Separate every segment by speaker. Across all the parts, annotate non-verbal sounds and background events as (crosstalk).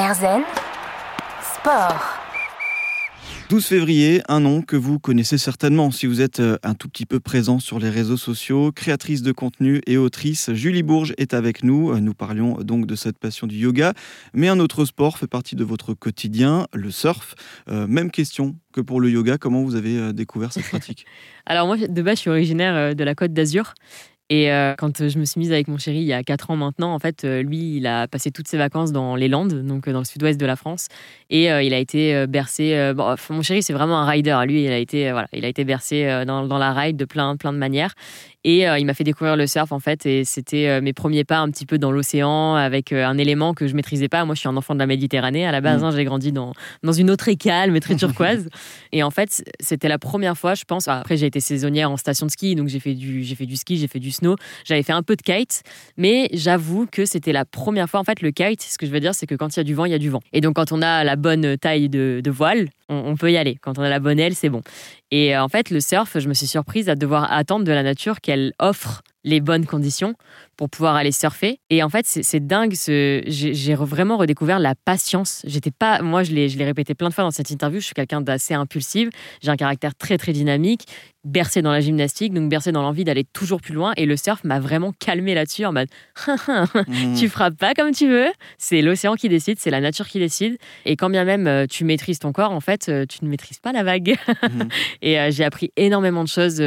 Speaker 1: Erzen Sport.
Speaker 2: 12 février, un nom que vous connaissez certainement si vous êtes euh, un tout petit peu présent sur les réseaux sociaux. Créatrice de contenu et autrice, Julie Bourges est avec nous. Euh, nous parlions donc de cette passion du yoga, mais un autre sport fait partie de votre quotidien, le surf. Euh, même question que pour le yoga, comment vous avez découvert cette pratique? (laughs)
Speaker 3: Alors moi, de base, je suis originaire de la Côte d'Azur. Et euh, quand je me suis mise avec mon chéri il y a 4 ans maintenant, en fait, euh, lui, il a passé toutes ses vacances dans les Landes, donc euh, dans le sud-ouest de la France. Et il a été bercé. Mon chéri, c'est vraiment un rider. Lui, il a été, voilà, il a été bercé dans, dans, la ride de plein, plein de manières. Et il m'a fait découvrir le surf, en fait. Et c'était mes premiers pas un petit peu dans l'océan avec un élément que je maîtrisais pas. Moi, je suis un enfant de la Méditerranée. À la base, mmh. hein, j'ai grandi dans, dans une autre écale, mais très (laughs) turquoise. et en fait, c'était la première fois, je pense. Après, j'ai été saisonnière en station de ski, donc j'ai fait du, j'ai fait du ski, j'ai fait du j'avais fait un peu de kite, mais j'avoue que c'était la première fois. En fait, le kite, ce que je veux dire, c'est que quand il y a du vent, il y a du vent. Et donc, quand on a la bonne taille de, voile, on, peut y aller. Quand on a la bonne aile, c'est bon. Et euh, en fait, le surf, je me suis surprise à devoir attendre de la nature qu'elle offre les bonnes conditions pour pouvoir aller surfer. Et en fait, c'est dingue. J'ai vraiment redécouvert la patience. J'étais pas, moi, je l'ai répété plein de fois dans cette interview. Je suis quelqu'un d'assez impulsif. J'ai un caractère très très dynamique, bercé dans la gymnastique, donc bercé dans l'envie d'aller toujours plus loin. Et le surf m'a vraiment calmé là-dessus en mode, (laughs) mmh. tu frappes pas comme tu veux. C'est l'océan qui décide, c'est la nature qui décide. Et quand bien même euh, tu maîtrises ton corps, en fait, euh, tu ne maîtrises pas la vague. Mmh. (laughs) Et euh, j'ai appris énormément de choses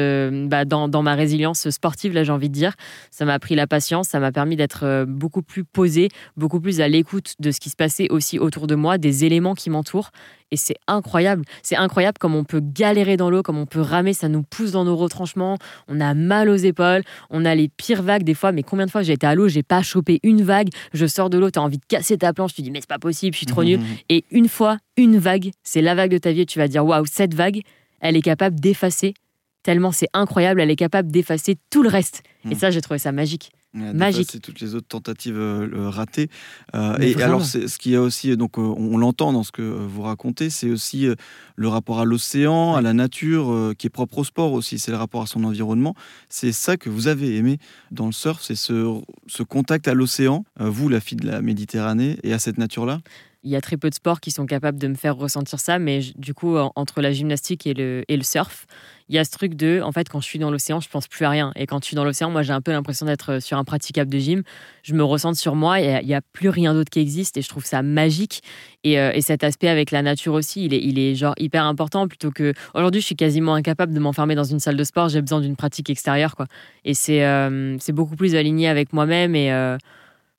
Speaker 3: bah, dans, dans ma résilience sportive. Là, j'ai envie de dire, ça m'a appris la patience ça m'a permis d'être euh, beaucoup plus posé, beaucoup plus à l'écoute de ce qui se passait aussi autour de moi, des éléments qui m'entourent. Et c'est incroyable. C'est incroyable comme on peut galérer dans l'eau, comme on peut ramer, ça nous pousse dans nos retranchements. On a mal aux épaules, on a les pires vagues des fois. Mais combien de fois j'ai été à l'eau, j'ai pas chopé une vague, je sors de l'eau, tu as envie de casser ta planche, tu dis mais c'est pas possible, je suis trop nul. Et une fois, une vague, c'est la vague de ta vie et tu vas dire waouh, cette vague, elle est capable d'effacer tellement c'est incroyable, elle est capable d'effacer tout le reste. Et mmh. ça, j'ai trouvé ça magique. Magique.
Speaker 2: C'est toutes les autres tentatives euh, ratées. Euh, et alors, ce qu'il y a aussi, donc, euh, on, l'entend dans ce que vous racontez, c'est aussi le rapport à l'océan, à la nature, qui est propre au sport aussi. C'est le rapport à son environnement. C'est ça que vous avez aimé dans le surf, c'est ce, ce contact à l'océan, vous, la fille de la Méditerranée, et à cette nature-là?
Speaker 3: Il y a très peu de sports qui sont capables de me faire ressentir ça, mais du coup, entre la gymnastique et le, surf, il y a ce truc de, en fait, quand je suis dans l'océan, je pense plus à rien. Et quand je suis dans l'océan, moi, j'ai un peu l'impression d'être euh, sur un praticable de gym. Je me ressens sur moi et il n'y a plus rien d'autre qui existe. Et je trouve ça magique. Et, euh, et, cet aspect avec la nature aussi, il est, genre hyper important. Plutôt que. Aujourd'hui, je suis quasiment incapable de m'enfermer dans une salle de sport. J'ai besoin d'une pratique extérieure, quoi. Et c'est euh, beaucoup plus aligné avec moi-même. Et.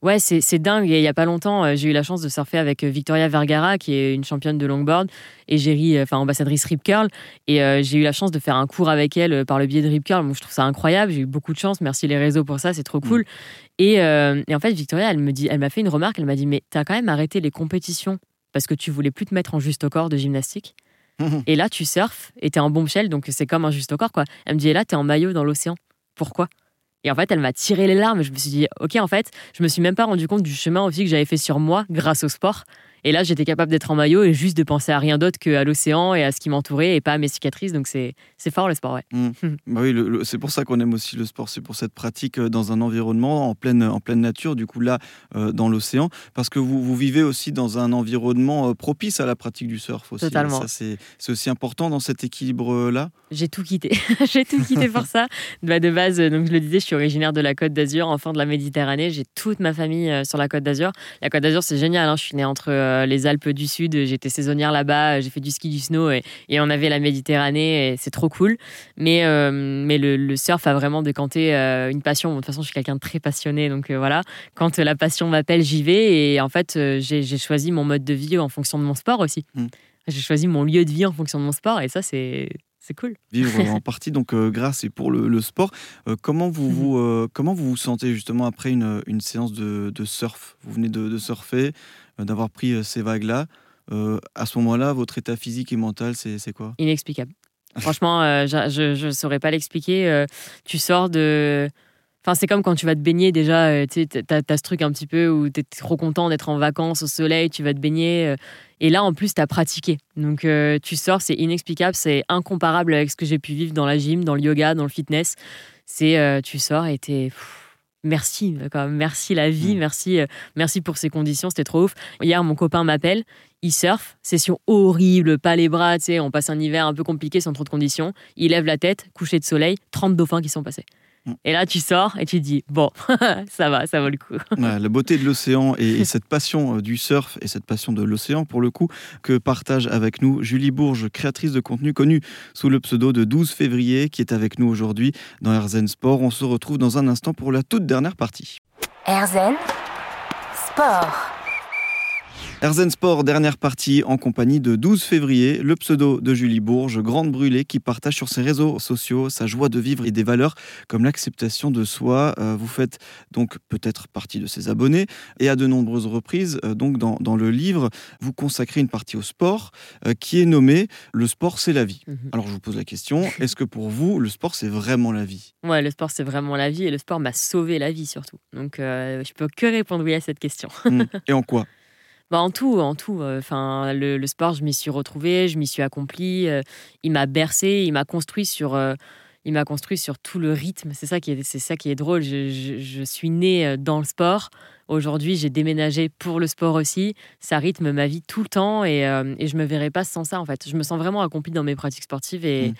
Speaker 3: Ouais, c'est dingue. il n'y a pas longtemps, euh, j'ai eu la chance de surfer avec euh, Victoria Vergara, qui est une championne de longboard, et Géry, euh, enfin ambassadrice Rip Curl. Et j'ai eu la chance de faire un cours avec elle par le biais de Rip Curl. je trouve ça incroyable. J'ai eu beaucoup de chance. Merci les réseaux pour ça, c'est trop cool. Mm. Et, et, en fait, Victoria, elle me dit, elle m'a fait une remarque. Elle m'a dit, mais t'as quand même arrêté les compétitions parce que tu voulais plus te mettre en juste au corps de gymnastique. et là, tu surfes et t'es en bombshell, donc c'est comme un juste au corps, quoi. Elle me dit, et là, t'es en maillot dans l'océan. Pourquoi? Et en fait, elle m'a tiré les larmes. Je me suis dit, ok, en fait, je me suis même pas rendu compte du chemin aussi que j'avais fait sur moi grâce au sport. Et là, j'étais capable d'être en maillot et juste de penser à rien d'autre qu'à l'océan et à ce qui m'entourait et pas à mes cicatrices. Donc c'est fort le sport, ouais.
Speaker 2: Mmh. (laughs) bah oui, c'est pour ça qu'on aime aussi le sport. C'est pour cette pratique euh, dans un environnement en pleine, en pleine nature, du coup là, euh, dans l'océan. Parce que vous, vous vivez aussi dans un environnement euh, propice à la pratique du surf aussi.
Speaker 3: Totalement.
Speaker 2: C'est aussi important dans cet équilibre-là.
Speaker 3: J'ai tout quitté. (laughs) J'ai tout quitté pour ça. (laughs) Bah, de base, donc je le disais, je suis originaire de la Côte d'Azur, enfant de la Méditerranée. J'ai toute ma famille sur la Côte d'Azur. La Côte d'Azur, c'est génial. Hein. Je suis née entre euh, les Alpes du Sud, j'étais saisonnière là-bas, j'ai fait du ski, du snow et, on avait la Méditerranée et c'est trop cool. Mais, euh, mais le, surf a vraiment décanté euh, une passion. de toute façon, je suis quelqu'un de très passionné, donc voilà. Quand la passion m'appelle, j'y vais et en fait, j'ai choisi mon mode de vie en fonction de mon sport aussi. Mmh. J'ai choisi mon lieu de vie en fonction de mon sport et ça, c'est c'est cool.
Speaker 2: Vivre (laughs) en partie donc grâce et pour le, sport. comment vous vous comment vous vous sentez justement après une, une séance de, de, surf? Vous venez de, de surfer, euh, d'avoir pris euh, ces vagues-là. Euh, à ce moment-là, votre état physique et mental, c'est quoi?
Speaker 3: Inexplicable. Franchement, je ne saurais pas l'expliquer. tu sors de. Enfin, c'est comme quand tu vas te baigner déjà, tu as, ce truc un petit peu où tu es trop content d'être en vacances au soleil, tu vas te baigner. et là, en plus, tu as pratiqué. Donc, tu sors, c'est inexplicable, c'est incomparable avec ce que j'ai pu vivre dans la gym, dans le yoga, dans le fitness. C'est, tu sors et tu es merci, merci la vie, merci, euh, merci pour ces conditions, c'était trop ouf. Hier, mon copain m'appelle, il surfe, session horrible, pas les bras, tu sais, on passe un hiver un peu compliqué sans trop de conditions. Il lève la tête, coucher de soleil, 30 dauphins qui sont passés. Et là, tu sors et tu te dis, bon, (laughs) ça va, ça vaut le coup.
Speaker 2: Ouais, la beauté de l'océan et, et cette passion euh, du surf et cette passion de l'océan, pour le coup, que partage avec nous Julie Bourges, créatrice de contenu connue sous le pseudo de 12 février, qui est avec nous aujourd'hui dans RZN Sport. On se retrouve dans un instant pour la toute dernière partie.
Speaker 1: RZN Sport.
Speaker 2: RZN Sport, dernière partie en compagnie de 12 février, le pseudo de Julie Bourges, grande brûlée, qui partage sur ses réseaux sociaux sa joie de vivre et des valeurs comme l'acceptation de soi. Euh, vous faites donc peut-être partie de ses abonnés et à de nombreuses reprises, euh, donc dans, dans le livre, vous consacrez une partie au sport euh, qui est nommée Le sport, c'est la vie.
Speaker 3: Mhm.
Speaker 2: Alors je vous pose la question, est-ce que pour vous, le sport, c'est vraiment la vie?
Speaker 3: Ouais, le sport, c'est vraiment la vie et le sport m'a sauvé la vie surtout. Donc, euh, je peux que répondre oui à cette question.
Speaker 2: Hmm. Et en quoi?
Speaker 3: Bah, en tout, en tout. Enfin, le, le sport, je m'y suis retrouvée, je m'y suis accomplie. euh, il m'a bercé, il m'a construit sur. euh, il m'a construit sur tout le rythme. C'est ça qui est, c'est ça qui est drôle. Je, je- je suis née euh, dans le sport. Aujourd'hui, j'ai déménagé pour le sport aussi. Ça rythme ma vie tout le temps et, euh, et je me verrai pas sans ça en fait. Je me sens vraiment accomplie dans mes pratiques sportives et,
Speaker 2: Mm.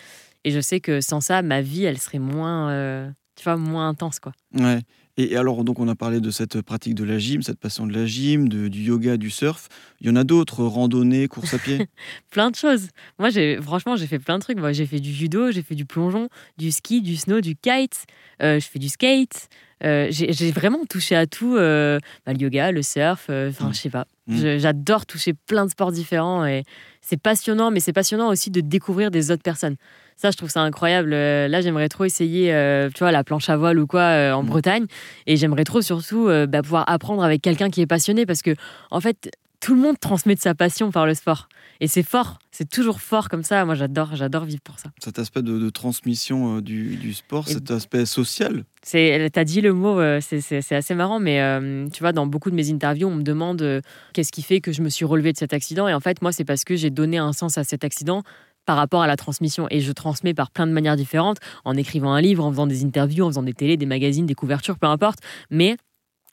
Speaker 3: et je sais que sans ça, ma vie, elle serait moins, euh, tu vois, moins intense quoi.
Speaker 2: Ouais. Et alors, donc, on a parlé de cette pratique de la gym, cette passion de la gym, de- du yoga, du surf. Il y en a d'autres, randonnée, course à pied? (laughs)
Speaker 3: plein de choses. Moi, j'ai franchement, j'ai fait plein de trucs. Moi, j'ai fait du judo, j'ai fait du plongeon, du ski, du snow, du kite. euh, je fais du skate. Euh, j'ai vraiment touché à tout. euh, bah, le yoga, le surf. Enfin,
Speaker 2: Mm.
Speaker 3: je sais pas.
Speaker 2: Mm.
Speaker 3: J'adore toucher plein de sports différents et c'est passionnant. Mais c'est passionnant aussi de découvrir des autres personnes. Ça, je trouve ça incroyable. Euh, Là, j'aimerais trop essayer, euh, tu vois, la planche à voile ou quoi euh, en
Speaker 2: Mm.
Speaker 3: Bretagne. Et j'aimerais trop surtout euh, bah, pouvoir apprendre avec quelqu'un qui est passionné parce que, en fait, tout le monde transmet de sa passion par le sport. Et c'est fort, c'est toujours fort comme ça. Moi, j'adore, j'adore vivre pour ça.
Speaker 2: cet aspect de, de transmission du, du sport,
Speaker 3: Et-
Speaker 2: cet aspect social.
Speaker 3: C'est, t'as dit le mot, c'est, assez marrant, mais euh, tu vois, dans beaucoup de mes interviews, on me demande euh, qu'est-ce qui fait que je me suis relevée de cet accident. Et en fait, moi, c'est parce que j'ai donné un sens à cet accident par rapport à la transmission. Et je transmets par plein de manières différentes, en écrivant un livre, en faisant des interviews, en faisant des télés, des magazines, des couvertures, peu importe. Mais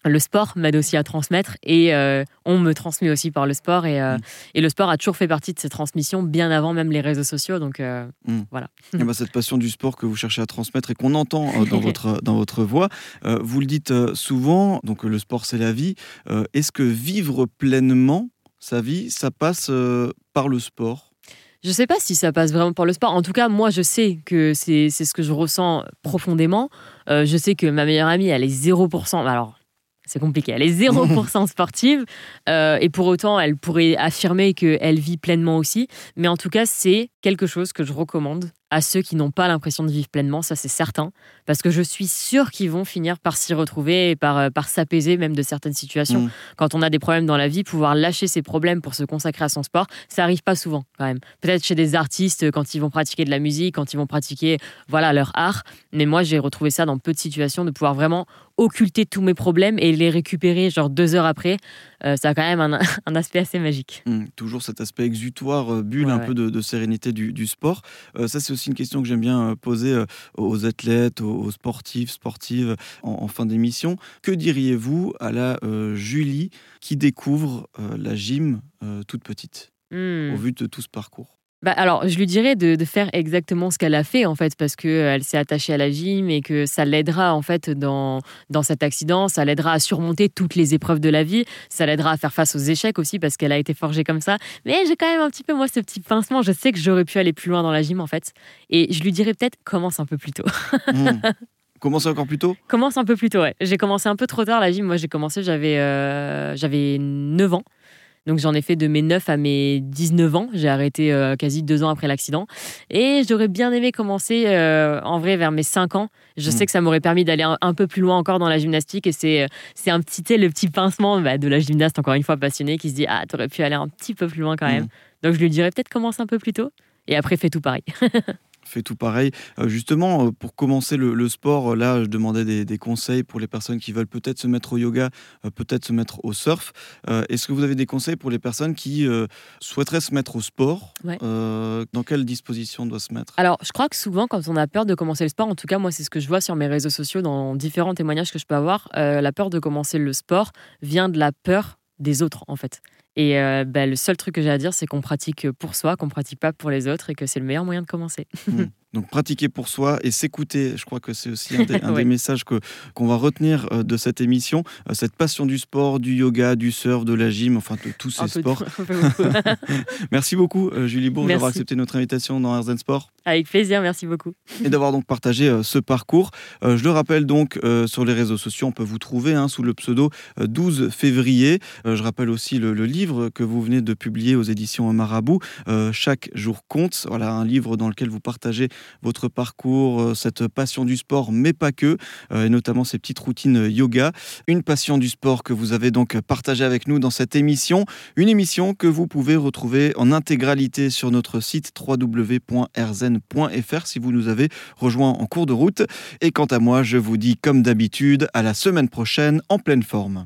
Speaker 3: le sport m'aide aussi à transmettre et euh, on me transmet aussi par le sport. Et, euh,
Speaker 2: Mm.
Speaker 3: et le sport a toujours fait partie de ces transmissions bien avant même les réseaux sociaux. Donc euh,
Speaker 2: Eh ben, cette passion du sport que vous cherchez à transmettre et qu'on entend dans, (laughs) votre, dans votre voix, vous le dites souvent, donc le sport c'est la vie. Est-ce que vivre pleinement sa vie, ça passe par le sport?
Speaker 3: Je sais pas si ça passe vraiment par le sport. En tout cas, moi, je sais que c'est c'est ce que je ressens profondément. Euh, je sais que ma meilleure amie, elle est 0%. Alors, c'est compliqué. Elle est 0% (laughs) sportive. euh, et pour autant, elle pourrait affirmer qu'elle vit pleinement aussi. Mais en tout cas, c'est quelque chose que je recommande à ceux qui n'ont pas l'impression de vivre pleinement, ça c'est certain, parce que je suis sûre qu'ils vont finir par s'y retrouver et par, euh, par s'apaiser même de certaines situations
Speaker 2: Mm.
Speaker 3: quand on a des problèmes dans la vie, pouvoir lâcher ses problèmes pour se consacrer à son sport, ça arrive pas souvent quand même. Peut-être chez des artistes quand ils vont pratiquer de la musique, quand ils vont pratiquer voilà leur art, mais moi j'ai retrouvé ça dans peu de situations de pouvoir vraiment occulter tous mes problèmes et les récupérer genre deux heures après. Euh, ça a quand même un, (laughs) un aspect assez magique.
Speaker 2: Hum, toujours cet aspect exutoire, euh, bulle
Speaker 3: Ouais,
Speaker 2: un
Speaker 3: ouais.
Speaker 2: peu de, de sérénité du, du sport. Euh, ça, c'est aussi une question que j'aime bien euh, poser euh, aux athlètes, aux, sportifs, sportives en, en fin d'émission. Que diriez-vous à la euh, Julie qui découvre euh, la gym euh, toute petite,
Speaker 3: Hmm.
Speaker 2: au vu de tout ce parcours
Speaker 3: Bah, alors, je lui dirais de, de faire exactement ce qu'elle a fait, en fait, parce qu'elle s'est attachée à la gym et que ça l'aidera, en fait, dans, dans cet accident. Ça l'aidera à surmonter toutes les épreuves de la vie. Ça l'aidera à faire face aux échecs aussi, parce qu'elle a été forgée comme ça. Mais j'ai quand même un petit peu, moi, ce petit pincement. Je sais que j'aurais pu aller plus loin dans la gym, en fait. Et je lui dirais peut-être, commence un peu plus tôt.
Speaker 2: Hum. Commencez encore plus tôt?
Speaker 3: Commence un peu plus tôt, ouais. J'ai commencé un peu trop tard la gym. Moi, j'ai commencé, j'avais euh, j'avais 9 ans. Donc j'en ai fait de mes 9 à mes 19 ans. J'ai arrêté euh, quasi deux ans après l'accident. Et j'aurais bien aimé commencer euh, en vrai vers mes 5 ans. Je
Speaker 2: Mm.
Speaker 3: sais que ça m'aurait permis d'aller un, un peu plus loin encore dans la gymnastique. Et c'est c'est un petit, le petit pincement bah, de la gymnaste, encore une fois passionnée, qui se dit Ah, t'aurais pu aller un petit peu plus loin quand même.
Speaker 2: Mm.
Speaker 3: Donc je lui dirais peut-être commence un peu plus tôt. Et après, fais tout pareil. (laughs)
Speaker 2: fait tout pareil. Euh, justement, euh, pour commencer le, sport, euh, là, je demandais des, conseils pour les personnes qui veulent peut-être se mettre au yoga, peut-être se mettre au surf. Est-ce que vous avez des conseils pour les personnes qui souhaiteraient se mettre au sport Dans quelle disposition doit se mettre?
Speaker 3: Alors, je crois que souvent, quand on a peur de commencer le sport, en tout cas, moi, c'est ce que je vois sur mes réseaux sociaux, dans différents témoignages que je peux avoir, la peur de commencer le sport vient de la peur des autres, en fait. Et euh, bah, le seul truc que j'ai à dire, c'est qu'on pratique pour soi, qu'on pratique pas pour les autres et que c'est le meilleur moyen de commencer.
Speaker 2: Mmh. (laughs) Donc pratiquer pour soi et s'écouter, je crois que c'est aussi un, des, (laughs) messages que qu'on va retenir euh, de cette émission, euh, cette passion du sport, du yoga, du surf, de la gym, enfin de tous ces sports. (laughs) merci beaucoup euh, Julie Bourg d'avoir accepté notre invitation dans Herzen Sport.
Speaker 3: Avec plaisir, merci beaucoup.
Speaker 2: Et d'avoir donc partagé ce parcours. je le rappelle donc sur les réseaux sociaux, on peut vous trouver hein, sous le pseudo 12 février. je rappelle aussi le, le, livre que vous venez de publier aux éditions Marabout, Chaque jour compte. Voilà un livre dans lequel vous partagez votre parcours, euh, cette passion du sport, mais pas que, euh, et notamment ces petites routines yoga. Une passion du sport que vous avez donc partagée avec nous dans cette émission. Une émission que vous pouvez retrouver en intégralité sur notre site www.rzen.fr si vous nous avez rejoint en cours de route. Et quant à moi, je vous dis comme d'habitude à la semaine prochaine en pleine forme.